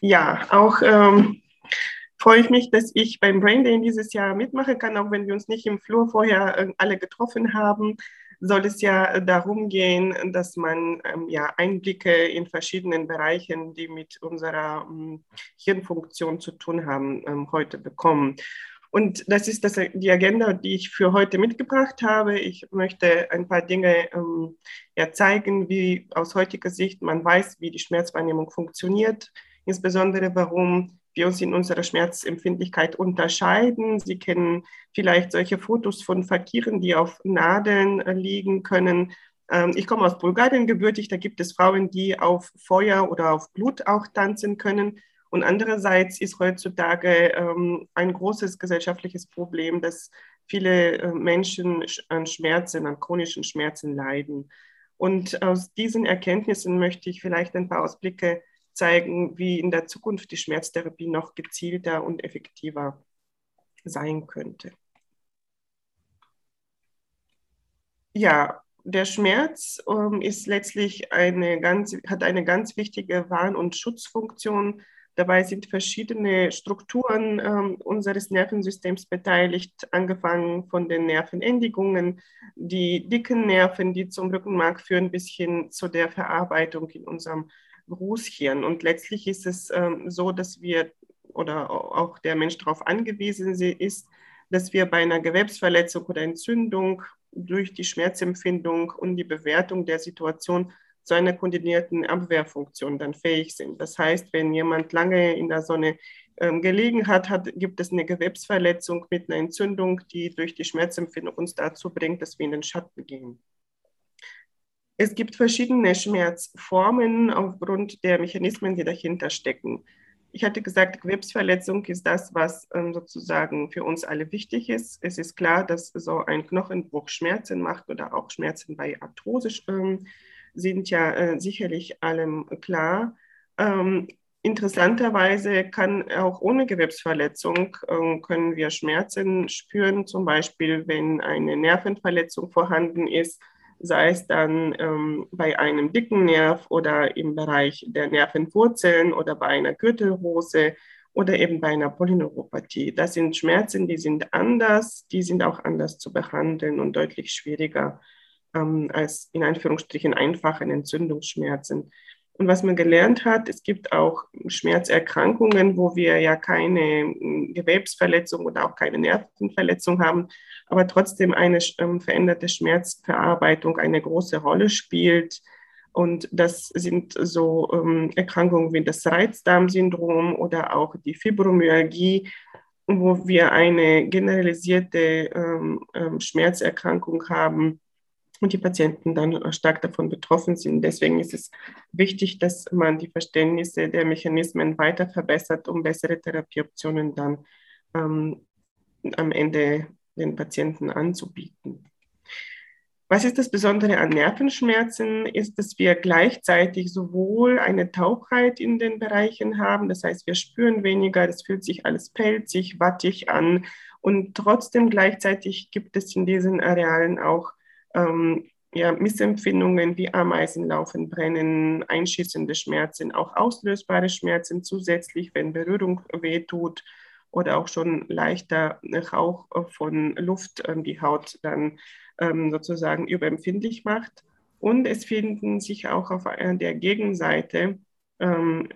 Ja, auch ähm, freue ich mich, dass ich beim Brain Day dieses Jahr mitmachen kann, auch wenn wir uns nicht im Flur vorher äh, alle getroffen haben soll es ja darum gehen, dass man ähm, ja Einblicke in verschiedenen Bereichen, die mit unserer ähm, Hirnfunktion zu tun haben, ähm, heute bekommen. Und das ist das, die Agenda, die ich für heute mitgebracht habe. Ich möchte ein paar Dinge ähm, ja, zeigen, wie aus heutiger Sicht man weiß, wie die Schmerzwahrnehmung funktioniert, insbesondere warum wir uns in unserer Schmerzempfindlichkeit unterscheiden. Sie kennen vielleicht solche Fotos von Fakiren, die auf Nadeln äh, liegen können. Ähm, ich komme aus Bulgarien gebürtig, da gibt es Frauen, die auf Feuer oder auf Blut auch tanzen können. Und andererseits ist heutzutage ähm, ein großes gesellschaftliches Problem, dass viele äh, Menschen an Schmerzen, an chronischen Schmerzen leiden. Und aus diesen Erkenntnissen möchte ich vielleicht ein paar Ausblicke zeigen, wie in der Zukunft die Schmerztherapie noch gezielter und effektiver sein könnte. Ja, der Schmerz ähm, ist letztlich eine ganz, hat eine ganz wichtige Warn- und Schutzfunktion. Dabei sind verschiedene Strukturen ähm, unseres Nervensystems beteiligt, angefangen von den Nervenendigungen, die dicken Nerven, die zum Rückenmark führen, bis hin zu der Verarbeitung in unserem Großhirn. Und letztlich ist es ähm, so, dass wir oder auch der Mensch darauf angewiesen ist, dass wir bei einer Gewebsverletzung oder Entzündung durch die Schmerzempfindung und die Bewertung der Situation zu einer koordinierten Abwehrfunktion dann fähig sind. Das heißt, wenn jemand lange in der Sonne ähm, gelegen hat, hat, gibt es eine Gewebsverletzung mit einer Entzündung, die durch die Schmerzempfindung uns dazu bringt, dass wir in den Schatten gehen. Es gibt verschiedene Schmerzformen aufgrund der Mechanismen, die dahinter stecken. Ich hatte gesagt, Gewebsverletzung ist das, was ähm, sozusagen für uns alle wichtig ist. Es ist klar, dass so ein Knochenbruch Schmerzen macht oder auch Schmerzen bei Arthrose ähm, sind ja äh, sicherlich allem klar. Ähm, interessanterweise kann auch ohne Gewebsverletzung äh, können wir Schmerzen spüren, zum Beispiel wenn eine Nervenverletzung vorhanden ist sei es dann ähm, bei einem dicken Nerv oder im Bereich der Nervenwurzeln oder bei einer Gürtelrose oder eben bei einer Polyneuropathie. Das sind Schmerzen, die sind anders, die sind auch anders zu behandeln und deutlich schwieriger ähm, als in Anführungsstrichen einfachen Entzündungsschmerzen. Und was man gelernt hat, es gibt auch Schmerzerkrankungen, wo wir ja keine hm, Gewebsverletzung oder auch keine Nervenverletzung haben, aber trotzdem eine ähm, veränderte Schmerzverarbeitung eine große Rolle spielt. Und das sind so ähm, Erkrankungen wie das Reizdarmsyndrom oder auch die Fibromyalgie, wo wir eine generalisierte ähm, Schmerzerkrankung haben und die Patienten dann stark davon betroffen sind. Deswegen ist es wichtig, dass man die Verständnisse der Mechanismen weiter verbessert, um bessere Therapieoptionen dann ähm, am Ende den Patienten anzubieten. Was ist das Besondere an Nervenschmerzen? Ist, dass wir gleichzeitig sowohl eine Taubheit in den Bereichen haben, das heißt, wir spüren weniger, es fühlt sich alles pelzig, wattig an und trotzdem gleichzeitig gibt es in diesen Arealen auch ähm, ja, Missempfindungen wie Ameisenlaufen, Brennen, einschießende Schmerzen, auch auslösbare Schmerzen zusätzlich, wenn Berührung wehtut oder auch schon leichter Rauch von Luft ähm, die Haut dann ähm, sozusagen überempfindlich macht. Und es finden sich auch auf der Gegenseite ähm,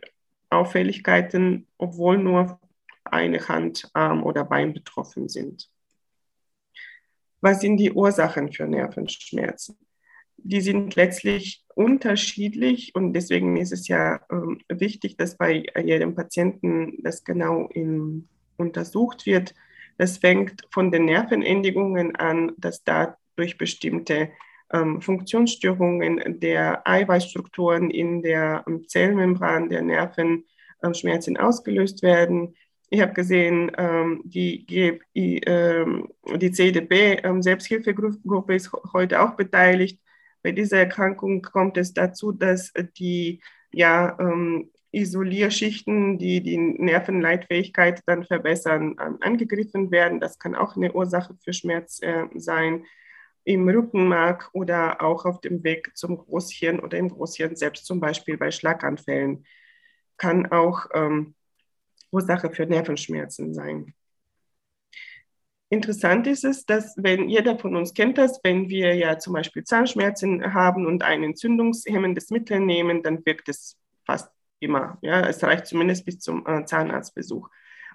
Auffälligkeiten, obwohl nur eine Hand, Arm oder Bein betroffen sind. Was sind die Ursachen für Nervenschmerzen? Die sind letztlich unterschiedlich und deswegen ist es ja ähm, wichtig, dass bei jedem Patienten das genau in, untersucht wird. Das fängt von den Nervenendigungen an, dass da durch bestimmte ähm, Funktionsstörungen der Eiweißstrukturen in der ähm, Zellmembran der Nerven Schmerzen ausgelöst werden. Ich habe gesehen, ähm, die, die, ähm, die CDB ähm, Selbsthilfegruppe ist heute auch beteiligt. Bei dieser Erkrankung kommt es dazu, dass die ja, ähm, Isolierschichten, die die Nervenleitfähigkeit dann verbessern, angegriffen werden. Das kann auch eine Ursache für Schmerz äh, sein im Rückenmark oder auch auf dem Weg zum Großhirn oder im Großhirn selbst, zum Beispiel bei Schlaganfällen. kann auch ähm, Ursache für Nervenschmerzen sein. Interessant ist es, dass wenn jeder von uns kennt das, wenn wir ja zum Beispiel Zahnschmerzen haben und ein entzündungshemmendes Mittel nehmen, dann wirkt es fast immer. Ja, es reicht zumindest bis zum äh, Zahnarztbesuch.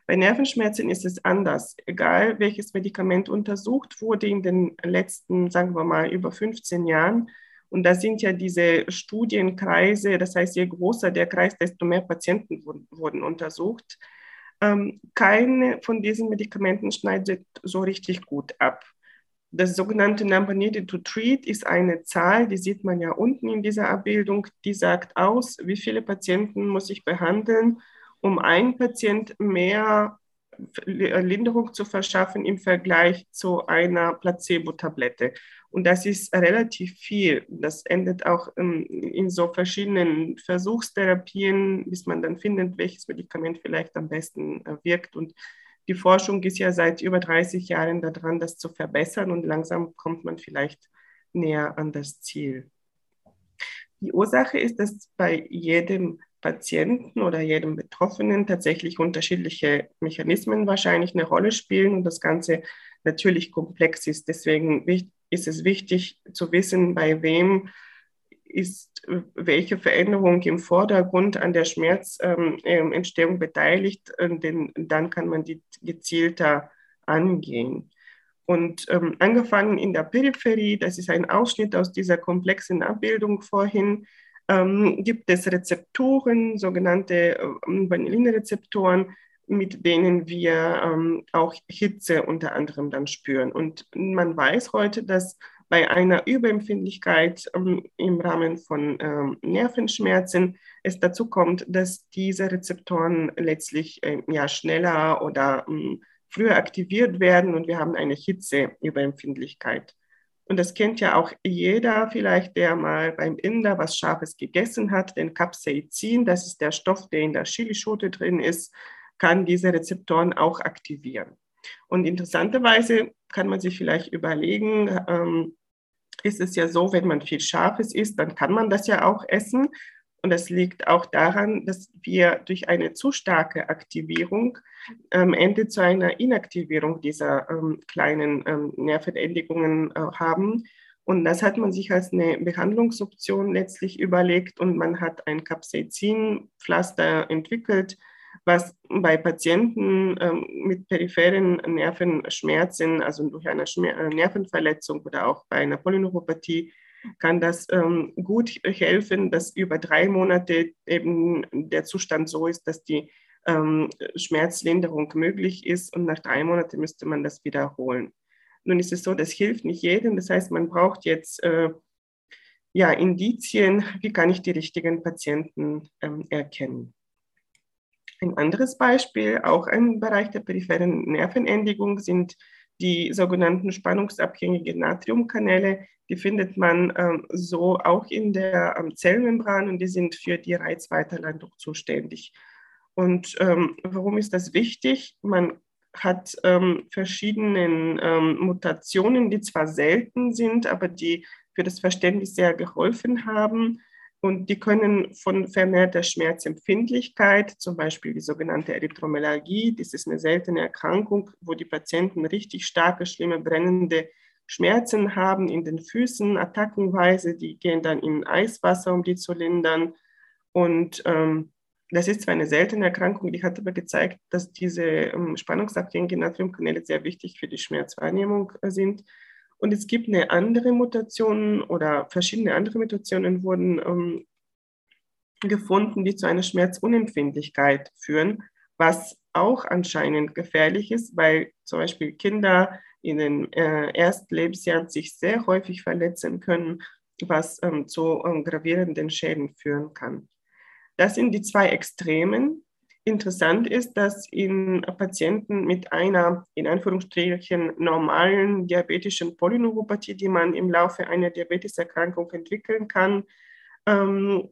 Bei Nervenschmerzen ist es anders. Egal welches Medikament untersucht wurde in den letzten, sagen wir mal, über 15 Jahren. Und da sind ja diese Studienkreise, das heißt, je größer der Kreis, desto mehr Patienten wurden, untersucht. Ähm, keine von diesen Medikamenten schneidet so richtig gut ab. Das sogenannte Number Needed to Treat ist eine Zahl, die sieht man ja unten in dieser Abbildung, die sagt aus, wie viele Patienten muss ich behandeln, um einen Patient mehr Linderung zu verschaffen im Vergleich zu einer Placebo-Tablette. Und das ist relativ viel. Das endet auch ähm, in so verschiedenen Versuchstherapien, bis man dann findet, welches Medikament vielleicht am besten äh, wirkt. Und die Forschung ist ja seit über 30 Jahren daran, das zu verbessern und langsam kommt man vielleicht näher an das Ziel. Die Ursache ist, dass bei jedem Patienten oder jedem Betroffenen tatsächlich unterschiedliche Mechanismen wahrscheinlich eine Rolle spielen und das Ganze natürlich komplex ist. Deswegen ist es wichtig zu wissen, bei wem ist welche Veränderung im Vordergrund an der Schmerzentstehung ähm, beteiligt, äh, denn dann kann man die gezielter angehen. Und ähm, angefangen in der Peripherie, das ist ein Ausschnitt aus dieser komplexen Abbildung vorhin, ähm, gibt es Rezeptoren, sogenannte ähm, Vanillinrezeptoren, mit denen wir ähm, auch Hitze unter anderem dann spüren. Und man weiß heute, dass bei einer Überempfindlichkeit ähm, im Rahmen von ähm, Nervenschmerzen es dazu kommt, dass diese Rezeptoren letztlich äh, ja, schneller oder ähm, früher aktiviert werden und wir haben eine Hitzeüberempfindlichkeit. Und das kennt ja auch jeder vielleicht, der mal beim Inder was Scharfes gegessen hat, den Capsaicin, das ist der Stoff, der in der Chilischote drin ist, kann diese Rezeptoren auch aktivieren. Und interessanterweise kann man sich vielleicht überlegen, ähm, ist es ja so, wenn man viel Scharfes isst, dann kann man das ja auch essen. Und das liegt auch daran, dass wir durch eine zu starke Aktivierung am ähm, Ende zu einer Inaktivierung dieser ähm, kleinen ähm, Nervenendigungen äh, haben. Und das hat man sich als eine Behandlungsoption letztlich überlegt und man hat ein Capsaicin-Pflaster entwickelt, was bei Patienten ähm, mit peripheren Nervenschmerzen, also durch eine Schmer äh, Nervenverletzung oder auch bei einer Polyneuropathie, kann das ähm, gut helfen, dass über drei Monate eben der Zustand so ist, dass die ähm, Schmerzlinderung möglich ist und nach drei Monaten müsste man das wiederholen. Nun ist es so, das hilft nicht jedem. Das heißt, man braucht jetzt äh, ja, Indizien, wie kann ich die richtigen Patienten ähm, erkennen. Ein anderes Beispiel, auch ein Bereich der peripheren Nervenendigung, sind die sogenannten spannungsabhängigen Natriumkanäle. Die findet man ähm, so auch in der ähm, Zellmembran und die sind für die Reizweiterleitung zuständig. Und ähm, warum ist das wichtig? Man hat ähm, verschiedene ähm, Mutationen, die zwar selten sind, aber die für das Verständnis sehr geholfen haben. Und die können von vermehrter Schmerzempfindlichkeit, zum Beispiel die sogenannte Erythromelalgie, das ist eine seltene Erkrankung, wo die Patienten richtig starke, schlimme, brennende Schmerzen haben in den Füßen, attackenweise, die gehen dann in Eiswasser, um die zu lindern. Und ähm, das ist zwar eine seltene Erkrankung, die hat aber gezeigt, dass diese ähm, spannungsabhängigen Natriumkanäle sehr wichtig für die Schmerzwahrnehmung äh, sind. Und es gibt eine andere Mutation oder verschiedene andere Mutationen wurden ähm, gefunden, die zu einer Schmerzunempfindlichkeit führen, was auch anscheinend gefährlich ist, weil zum Beispiel Kinder in den äh, ersten sich sehr häufig verletzen können, was ähm, zu ähm, gravierenden Schäden führen kann. Das sind die zwei Extremen. Interessant ist, dass in Patienten mit einer in Anführungsstrichen normalen diabetischen Polyneuropathie, die man im Laufe einer Diabeteserkrankung entwickeln kann, ähm,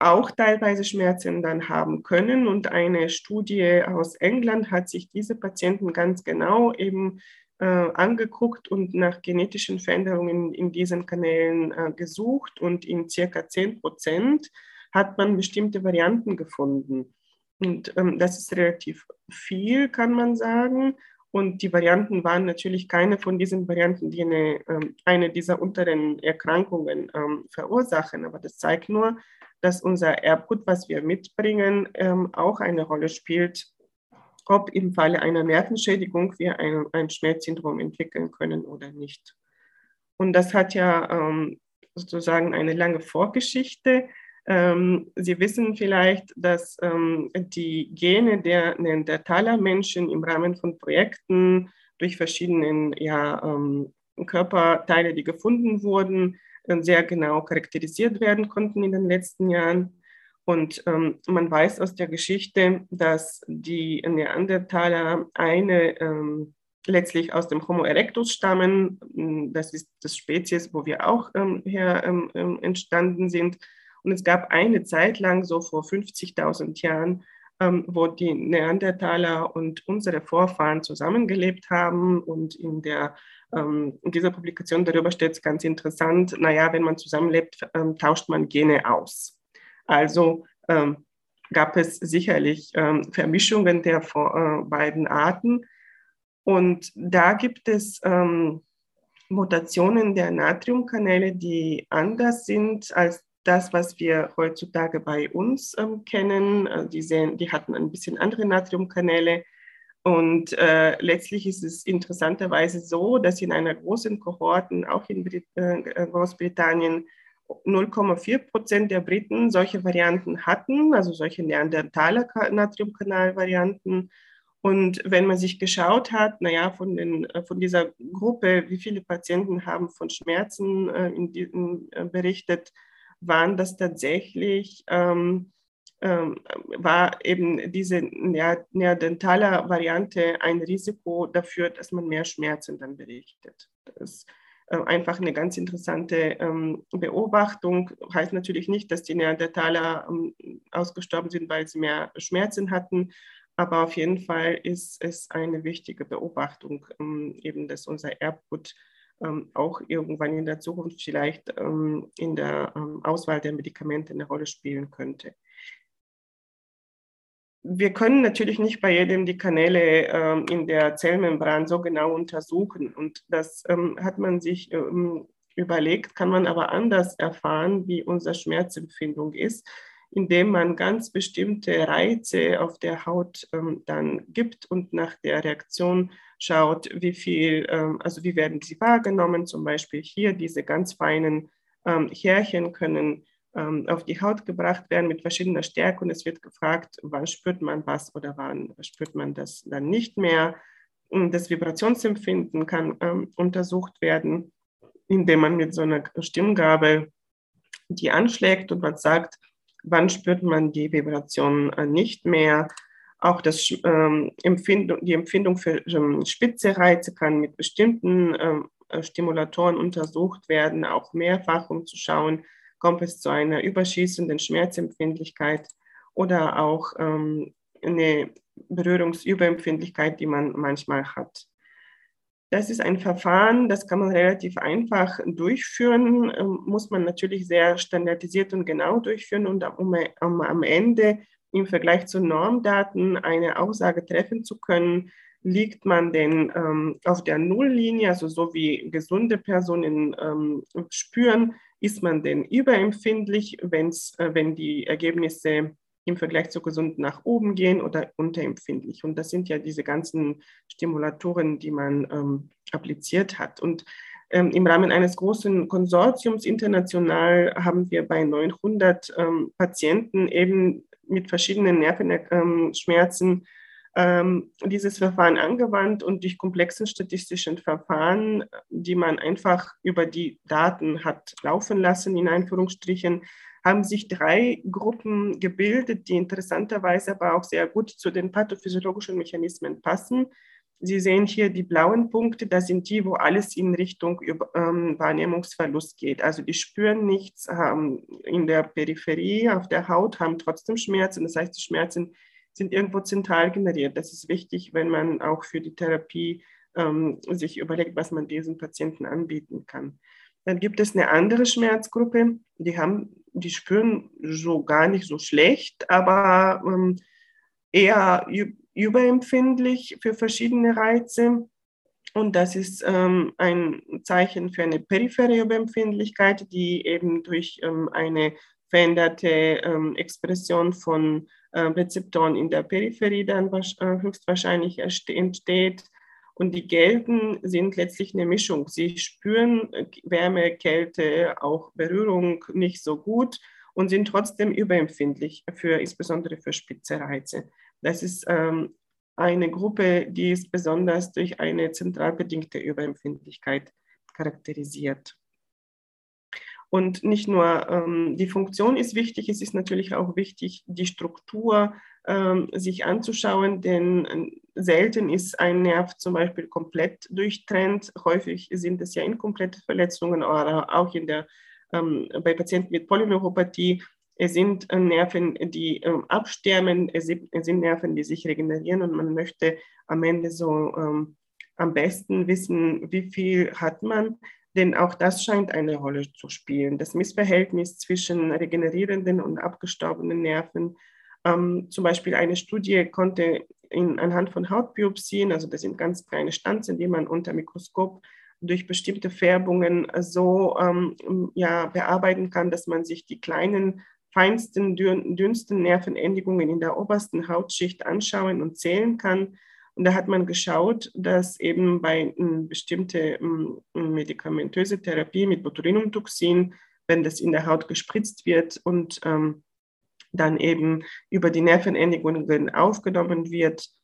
auch teilweise Schmerzen dann haben können. Und eine Studie aus England hat sich diese Patienten ganz genau eben äh, angeguckt und nach genetischen Veränderungen in diesen Kanälen äh, gesucht und in circa 10 Prozent hat man bestimmte Varianten gefunden. Und ähm, das ist relativ viel, kann man sagen. Und die Varianten waren natürlich keine von diesen Varianten, die eine, ähm, eine dieser unteren Erkrankungen ähm, verursachen. Aber das zeigt nur, dass unser Erbgut, was wir mitbringen, ähm, auch eine Rolle spielt, ob im Falle einer Nervenschädigung wir ein, ein Schmerzsyndrom entwickeln können oder nicht. Und das hat ja ähm, sozusagen eine lange Vorgeschichte. Ähm, Sie wissen vielleicht, dass ähm, die Gene der Neandertaler-Menschen im Rahmen von Projekten durch verschiedene ja, ähm, Körperteile, die gefunden wurden, äh, sehr genau charakterisiert werden konnten in den letzten Jahren. Und ähm, man weiß aus der Geschichte, dass die Neandertaler eine ähm, letztlich aus dem Homo erectus stammen. Das ist das Spezies, wo wir auch ähm, her ähm, ähm, entstanden sind. Und es gab eine Zeit lang, so vor 50.000 Jahren, ähm, wo die Neandertaler und unsere Vorfahren zusammengelebt haben. Und in, der, ähm, in dieser Publikation darüber steht es ganz interessant, naja, wenn man zusammenlebt, ähm, tauscht man Gene aus. Also ähm, gab es sicherlich ähm, Vermischungen der äh, beiden Arten. Und da gibt es ähm, Mutationen der Natriumkanäle, die anders sind als das, was wir heutzutage bei uns ähm, kennen. Also die, sehen, die hatten ein bisschen andere Natriumkanäle. Und äh, letztlich ist es interessanterweise so, dass in einer großen Kohorte, auch in Brit äh, Großbritannien, 0,4 Prozent der Briten solche Varianten hatten, also solche Neandertaler Natriumkanalvarianten. Und wenn man sich geschaut hat, naja, von, den, äh, von dieser Gruppe, wie viele Patienten haben von Schmerzen äh, in, in, äh, berichtet, waren das tatsächlich, ähm, ähm, war eben diese neandertaler Variante ein Risiko dafür, dass man mehr Schmerzen dann berichtet. Das ist äh, einfach eine ganz interessante ähm, Beobachtung. Heißt natürlich nicht, dass die Neandertaler ähm, ausgestorben sind, weil sie mehr Schmerzen hatten, aber auf jeden Fall ist es eine wichtige Beobachtung, ähm, eben dass unser Erbgut ähm, auch irgendwann in der Zukunft vielleicht ähm, in der Auswahl der Medikamente eine Rolle spielen könnte. Wir können natürlich nicht bei jedem die Kanäle in der Zellmembran so genau untersuchen. Und das hat man sich überlegt, kann man aber anders erfahren, wie unsere Schmerzempfindung ist indem man ganz bestimmte Reize auf der Haut ähm, dann gibt und nach der Reaktion schaut, wie viel, ähm, also wie werden sie wahrgenommen. Zum Beispiel hier diese ganz feinen ähm, Härchen können ähm, auf die Haut gebracht werden mit verschiedener Stärke und es wird gefragt, wann spürt man was oder wann spürt man das dann nicht mehr. Das Vibrationsempfinden kann ähm, untersucht werden, indem man mit so einer Stimmgabel die anschlägt und man sagt, wann spürt man die Vibration äh, nicht mehr. Auch das, ähm, Empfindung, die Empfindung für ähm, spitze kann mit bestimmten ähm, äh, Stimulatoren untersucht werden, auch mehrfach, um zu schauen, kommt es zu einer überschießenden Schmerzempfindlichkeit oder auch ähm, eine Berührungsüberempfindlichkeit, die man manchmal hat. Das ist ein Verfahren, das kann man relativ einfach durchführen, ähm, muss man natürlich sehr standardisiert und genau durchführen und um, um am Ende im Vergleich zu Normdaten eine Aussage treffen zu können, liegt man denn ähm, auf der Nulllinie, also so wie gesunde Personen ähm, spüren, ist man denn überempfindlich, wenn's, äh, wenn die Ergebnisse im Vergleich zu gesund nach oben gehen oder unterempfindlich. Und das sind ja diese ganzen Stimulatoren, die man ähm, appliziert hat. Und ähm, im Rahmen eines großen Konsortiums international haben wir bei 900 ähm, Patienten eben mit verschiedenen Nervenschmerzen ähm, dieses Verfahren angewandt und durch komplexen statistischen Verfahren, die man einfach über die Daten hat laufen lassen, in Einführungsstrichen, haben sich drei Gruppen gebildet, die interessanterweise aber auch sehr gut zu den pathophysiologischen Mechanismen passen. Sie sehen hier die blauen Punkte, das sind die, wo alles in Richtung ähm, Wahrnehmungsverlust geht. Also die spüren nichts, haben in der Peripherie auf der Haut, haben trotzdem Schmerzen. Das heißt, die Schmerzen sind irgendwo zentral generiert. Das ist wichtig, wenn man auch für die Therapie ähm, sich überlegt, was man diesen Patienten anbieten kann. Dann gibt es eine andere Schmerzgruppe, die haben, die spüren so gar nicht so schlecht, aber ähm, eher überempfindlich für verschiedene Reize. Und das ist ähm, ein Zeichen für eine periphere Überempfindlichkeit, die eben durch ähm, eine veränderte ähm, Expression von äh, Rezeptoren in der Peripherie dann äh, höchstwahrscheinlich entsteht. Und die Gelben sind letztlich eine Mischung. Sie spüren äh, Wärme, Kälte, auch Berührung nicht so gut und sind trotzdem überempfindlich für insbesondere für spitze Reize. Das ist ähm, eine Gruppe, die ist besonders durch eine zentral bedingte Überempfindlichkeit charakterisiert. Und nicht nur ähm, die Funktion ist wichtig, es ist natürlich auch wichtig, die Struktur ähm, sich anzuschauen, denn äh, selten ist ein Nerv zum Beispiel komplett durchtrennt. Häufig sind es ja inkomplette Verletzungen oder auch in der, ähm, bei Patienten mit Polyneuropathie es sind äh, Nerven, die ähm, absterben, es sind, Nerven, die sich regenerieren und man möchte am Ende so ähm, am besten wissen, wie viel hat man, denn auch das scheint eine Rolle zu spielen. Das Missverhältnis zwischen regenerierenden und abgestorbenen Nerven. Ähm, zum Beispiel eine Studie konnte in, anhand von Hautbiopsien, also das sind ganz kleine Stanzen, die man unter Mikroskop durch bestimmte Färbungen so ähm, ja, bearbeiten kann, dass man sich die kleinen feinsten, dünnsten Nervenendigungen in der obersten Hautschicht anschauen und zählen kann. Und da hat man geschaut, dass eben bei hm, bestimmte hm, medikamentöse Therapie mit Botulinumtoxin, wenn das in der Haut gespritzt wird und ähm, dann eben über die Nervenendigungen aufgenommen wird, hm,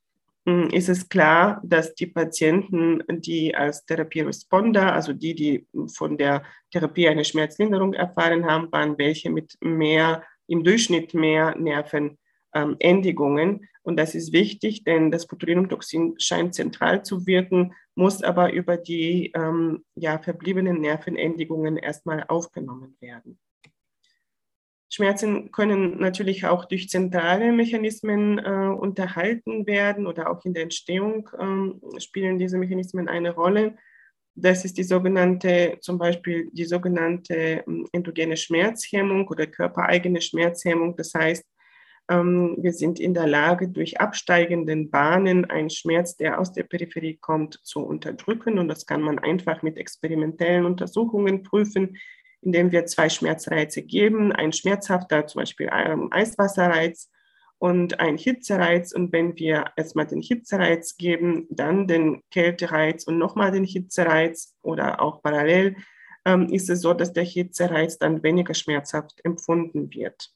ist es klar, dass die Patienten, die als Therapieresponder, also die, die von der Therapie eine Schmerzlinderung erfahren haben, waren welche mit mehr, im Durchschnitt mehr Nervenendigungen. Und das ist wichtig, denn das Botulinumtoxin scheint zentral zu wirken, muss aber über die ähm, ja, verbliebenen Nervenendigungen erstmal aufgenommen werden. Schmerzen können natürlich auch durch zentrale Mechanismen äh, unterhalten werden oder auch in der Entstehung äh, spielen diese Mechanismen eine Rolle. Das ist die sogenannte, zum Beispiel die sogenannte ähm, endogene Schmerzhemmung oder körpereigene Schmerzhemmung. Das heißt, ähm, wir sind in der Lage, durch absteigenden Bahnen einen Schmerz, der aus der Peripherie kommt, zu unterdrücken. Und das kann man einfach mit experimentellen Untersuchungen prüfen, indem wir zwei Schmerzreize geben, ein schmerzhafter, zum Beispiel ein Eiswasserreiz und ein Hitzereiz. Und wenn wir erstmal den Hitzereiz geben, dann den Kältereiz und nochmal den Hitzereiz oder auch parallel, ähm, ist es so, dass der Hitzereiz dann weniger schmerzhaft empfunden wird.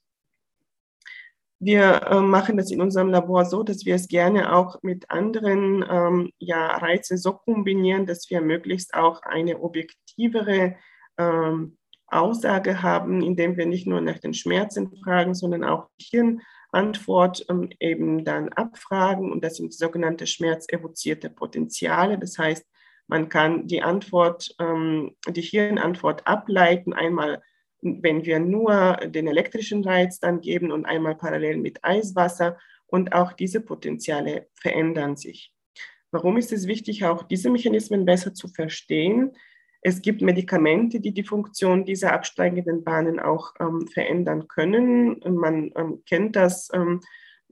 Wir äh, machen das in unserem Labor so, dass wir es gerne auch mit anderen ähm, ja, Reizen so kombinieren, dass wir möglichst auch eine objektivere ähm, Aussage haben, indem wir nicht nur nach den Schmerzen fragen, sondern auch die Hirnantwort ähm, eben dann abfragen. Und das sind sogenannte schmerzevozierte Potenziale. Das heißt, man kann die Antwort, ähm, die Hirnantwort ableiten, einmal wenn wir nur den elektrischen Reiz dann geben und einmal parallel mit Eiswasser. Und auch diese Potenziale verändern sich. Warum ist es wichtig, auch diese Mechanismen besser zu verstehen? Es gibt Medikamente, die die Funktion dieser absteigenden Bahnen auch ähm, verändern können. Man ähm, kennt das, ähm,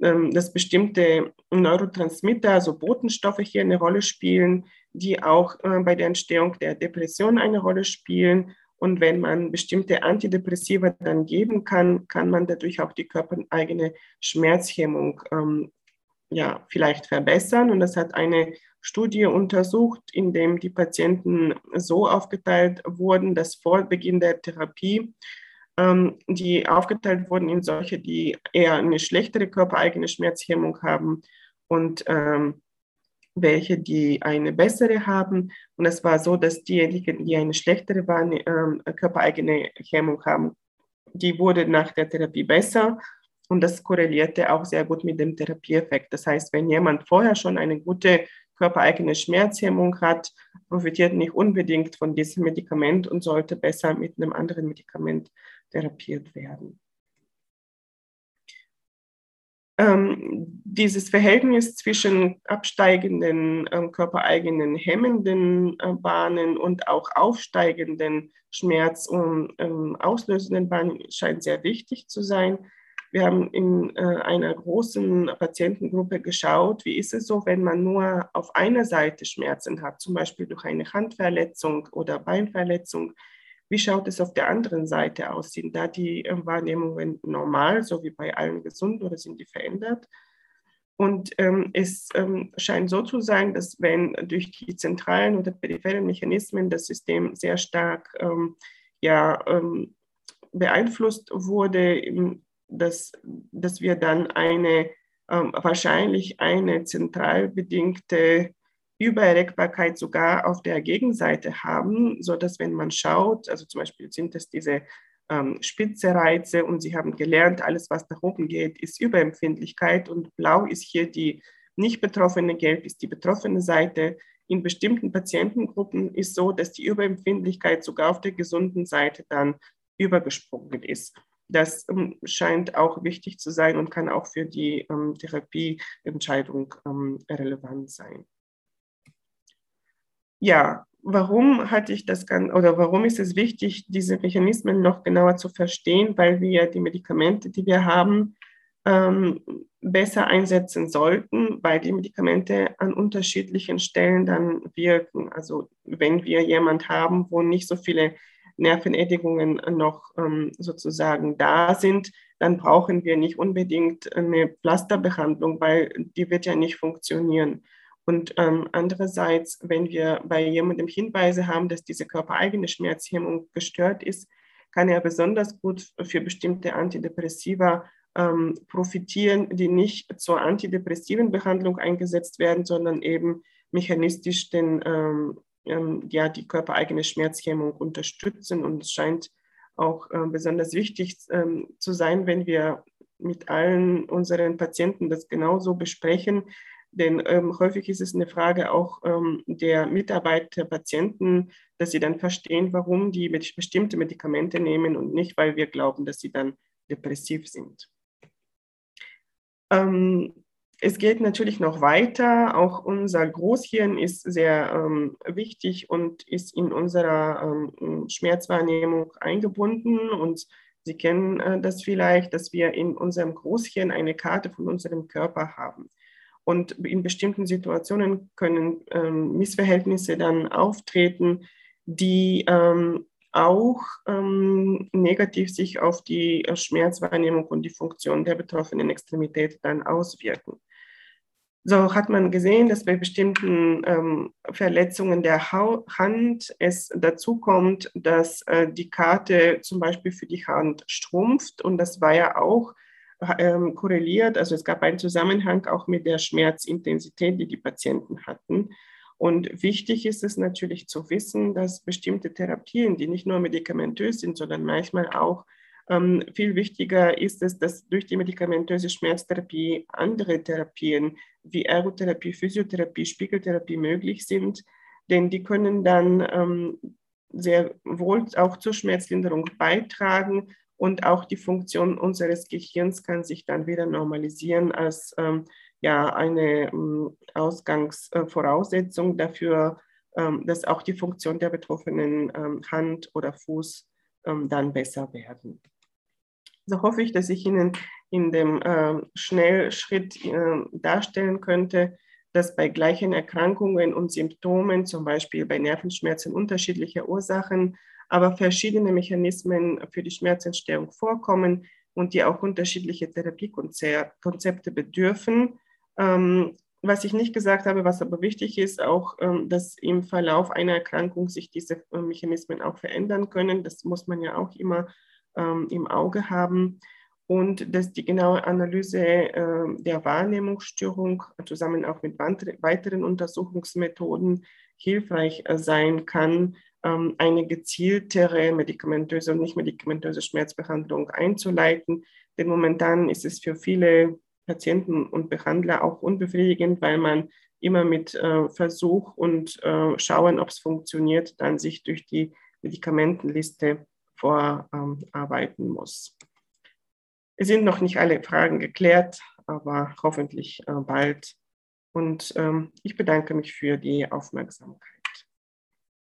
ähm, dass bestimmte Neurotransmitter, also Botenstoffe hier eine Rolle spielen, die auch äh, bei der Entstehung der Depression eine Rolle spielen. Und wenn man bestimmte Antidepressiva dann geben kann, kann man dadurch auch die körpereigene Schmerzhemmung ähm, ja, vielleicht verbessern. Und das hat eine Studie untersucht, in dem die Patienten so aufgeteilt wurden, dass vor Beginn der Therapie ähm, die aufgeteilt wurden in solche, die eher eine schlechtere körpereigene Schmerzhemmung haben und ähm, welche, die eine bessere haben. Und es war so, dass diejenigen, die eine schlechtere ähm, körpereigene Hemmung haben, die wurde nach der Therapie besser. Und das korrelierte auch sehr gut mit dem Therapieeffekt. Das heißt, wenn jemand vorher schon eine gute körpereigene Schmerzhemmung hat, profitiert nicht unbedingt von diesem Medikament und sollte besser mit einem anderen Medikament therapiert werden. Ähm, dieses Verhältnis zwischen absteigenden ähm, körpereigenen hemmenden äh, Bahnen und auch aufsteigenden Schmerz- und ähm, auslösenden Bahnen scheint sehr wichtig zu sein. Wir haben in äh, einer großen Patientengruppe geschaut, wie ist es so, wenn man nur auf einer Seite Schmerzen hat, zum Beispiel durch eine Handverletzung oder Beinverletzung. Wie schaut es auf der anderen Seite aus? Sind da die äh, Wahrnehmungen normal, so wie bei allen gesund, oder sind die verändert? Und ähm, es ähm, scheint so zu sein, dass wenn durch die zentralen oder peripheren Mechanismen das System sehr stark ähm, ja, ähm, beeinflusst wurde, dass, dass wir dann eine ähm, wahrscheinlich eine zentral bedingte Übererregbarkeit sogar auf der Gegenseite haben, sodass wenn man schaut, also zum Beispiel sind es diese ähm, spitze und Sie haben gelernt, alles, was nach oben geht, ist Überempfindlichkeit und blau ist hier die nicht betroffene, gelb ist die betroffene Seite. In bestimmten Patientengruppen ist so, dass die Überempfindlichkeit sogar auf der gesunden Seite dann übergesprungen ist. Das ähm, scheint auch wichtig zu sein und kann auch für die ähm, Therapieentscheidung ähm, relevant sein. Ja, warum hatte ich das ganz, oder warum ist es wichtig, diese Mechanismen noch genauer zu verstehen? Weil wir die Medikamente, die wir haben, ähm, besser einsetzen sollten, weil die Medikamente an unterschiedlichen Stellen dann wirken. Also wenn wir jemand haben, wo nicht so viele Nervenendigungen noch ähm, sozusagen da sind, dann brauchen wir nicht unbedingt eine Pflasterbehandlung, weil die wird ja nicht funktionieren. Und ähm, andererseits, wenn wir bei jemandem Hinweise haben, dass diese körpereigene Schmerzhemmung gestört ist, kann er besonders gut für bestimmte Antidepressiva ähm, profitieren, die nicht zur antidepressiven Behandlung eingesetzt werden, sondern eben mechanistisch den ähm, ähm, ja, die körpereigene Schmerzhemmung unterstützen. Und es scheint auch äh, besonders wichtig ähm, zu sein, wenn wir mit allen unseren Patienten das genauso besprechen. Denn ähm, häufig ist es eine Frage auch ähm, der Mitarbeiter, Patienten, dass sie dann verstehen, warum die bestimmte Medikamente nehmen und nicht, weil wir glauben, dass sie dann depressiv sind. Ähm, es geht natürlich noch weiter. Auch unser Großhirn ist sehr ähm, wichtig und ist in unserer ähm, Schmerzwahrnehmung eingebunden. Und Sie kennen äh, das vielleicht, dass wir in unserem Großhirn eine Karte von unserem Körper haben. Und in bestimmten Situationen können ähm, Missverhältnisse dann auftreten, die ähm, auch ähm, negativ sich auf die Schmerzwahrnehmung und die Funktion der betroffenen Extremität dann auswirken. So hat man gesehen, dass bei bestimmten ähm, Verletzungen der Hand es dazu kommt, dass äh, die Karte zum Beispiel für die Hand schrumpft. Und das war ja auch ähm, korreliert. Also es gab einen Zusammenhang auch mit der Schmerzintensität, die die Patienten hatten. Und wichtig ist es natürlich zu wissen, dass bestimmte Therapien, die nicht nur medikamentös sind, sondern manchmal auch ähm, viel wichtiger ist es, dass durch die medikamentöse Schmerztherapie andere Therapien wie Ergotherapie, Physiotherapie, Spiegeltherapie möglich sind, denn die können dann ähm, sehr wohl auch zur Schmerzlinderung beitragen und auch die Funktion unseres Gehirns kann sich dann wieder normalisieren als ähm, ja, eine ähm, Ausgangsvoraussetzung dafür, ähm, dass auch die Funktion der betroffenen ähm, Hand oder Fuß dann besser werden. So hoffe ich, dass ich Ihnen in dem äh, Schnellschritt äh, darstellen könnte, dass bei gleichen Erkrankungen und Symptomen, zum Beispiel bei Nervenschmerzen unterschiedliche Ursachen, aber verschiedene Mechanismen für die Schmerzentstehung vorkommen und die auch unterschiedliche Therapiekonzepte bedürfen. Ähm, was ich nicht gesagt habe, was aber wichtig ist, auch, ähm, dass im Verlauf einer Erkrankung sich diese äh, Mechanismen auch verändern können. Das muss man ja auch immer ähm, im Auge haben und dass die genaue Analyse äh, der Wahrnehmungsstörung zusammen auch mit weiteren Untersuchungsmethoden hilfreich äh, sein kann, ähm, eine gezieltere medikamentöse und nicht medikamentöse Schmerzbehandlung einzuleiten. Denn momentan ist es für viele Patienten und Behandler auch unbefriedigend, weil man immer mit äh, Versuch und äh, schauen, ob es funktioniert, dann sich durch die Medikamentenliste vorarbeiten muss. Es sind noch nicht alle Fragen geklärt, aber hoffentlich äh, bald. Und ähm, ich bedanke mich für die Aufmerksamkeit.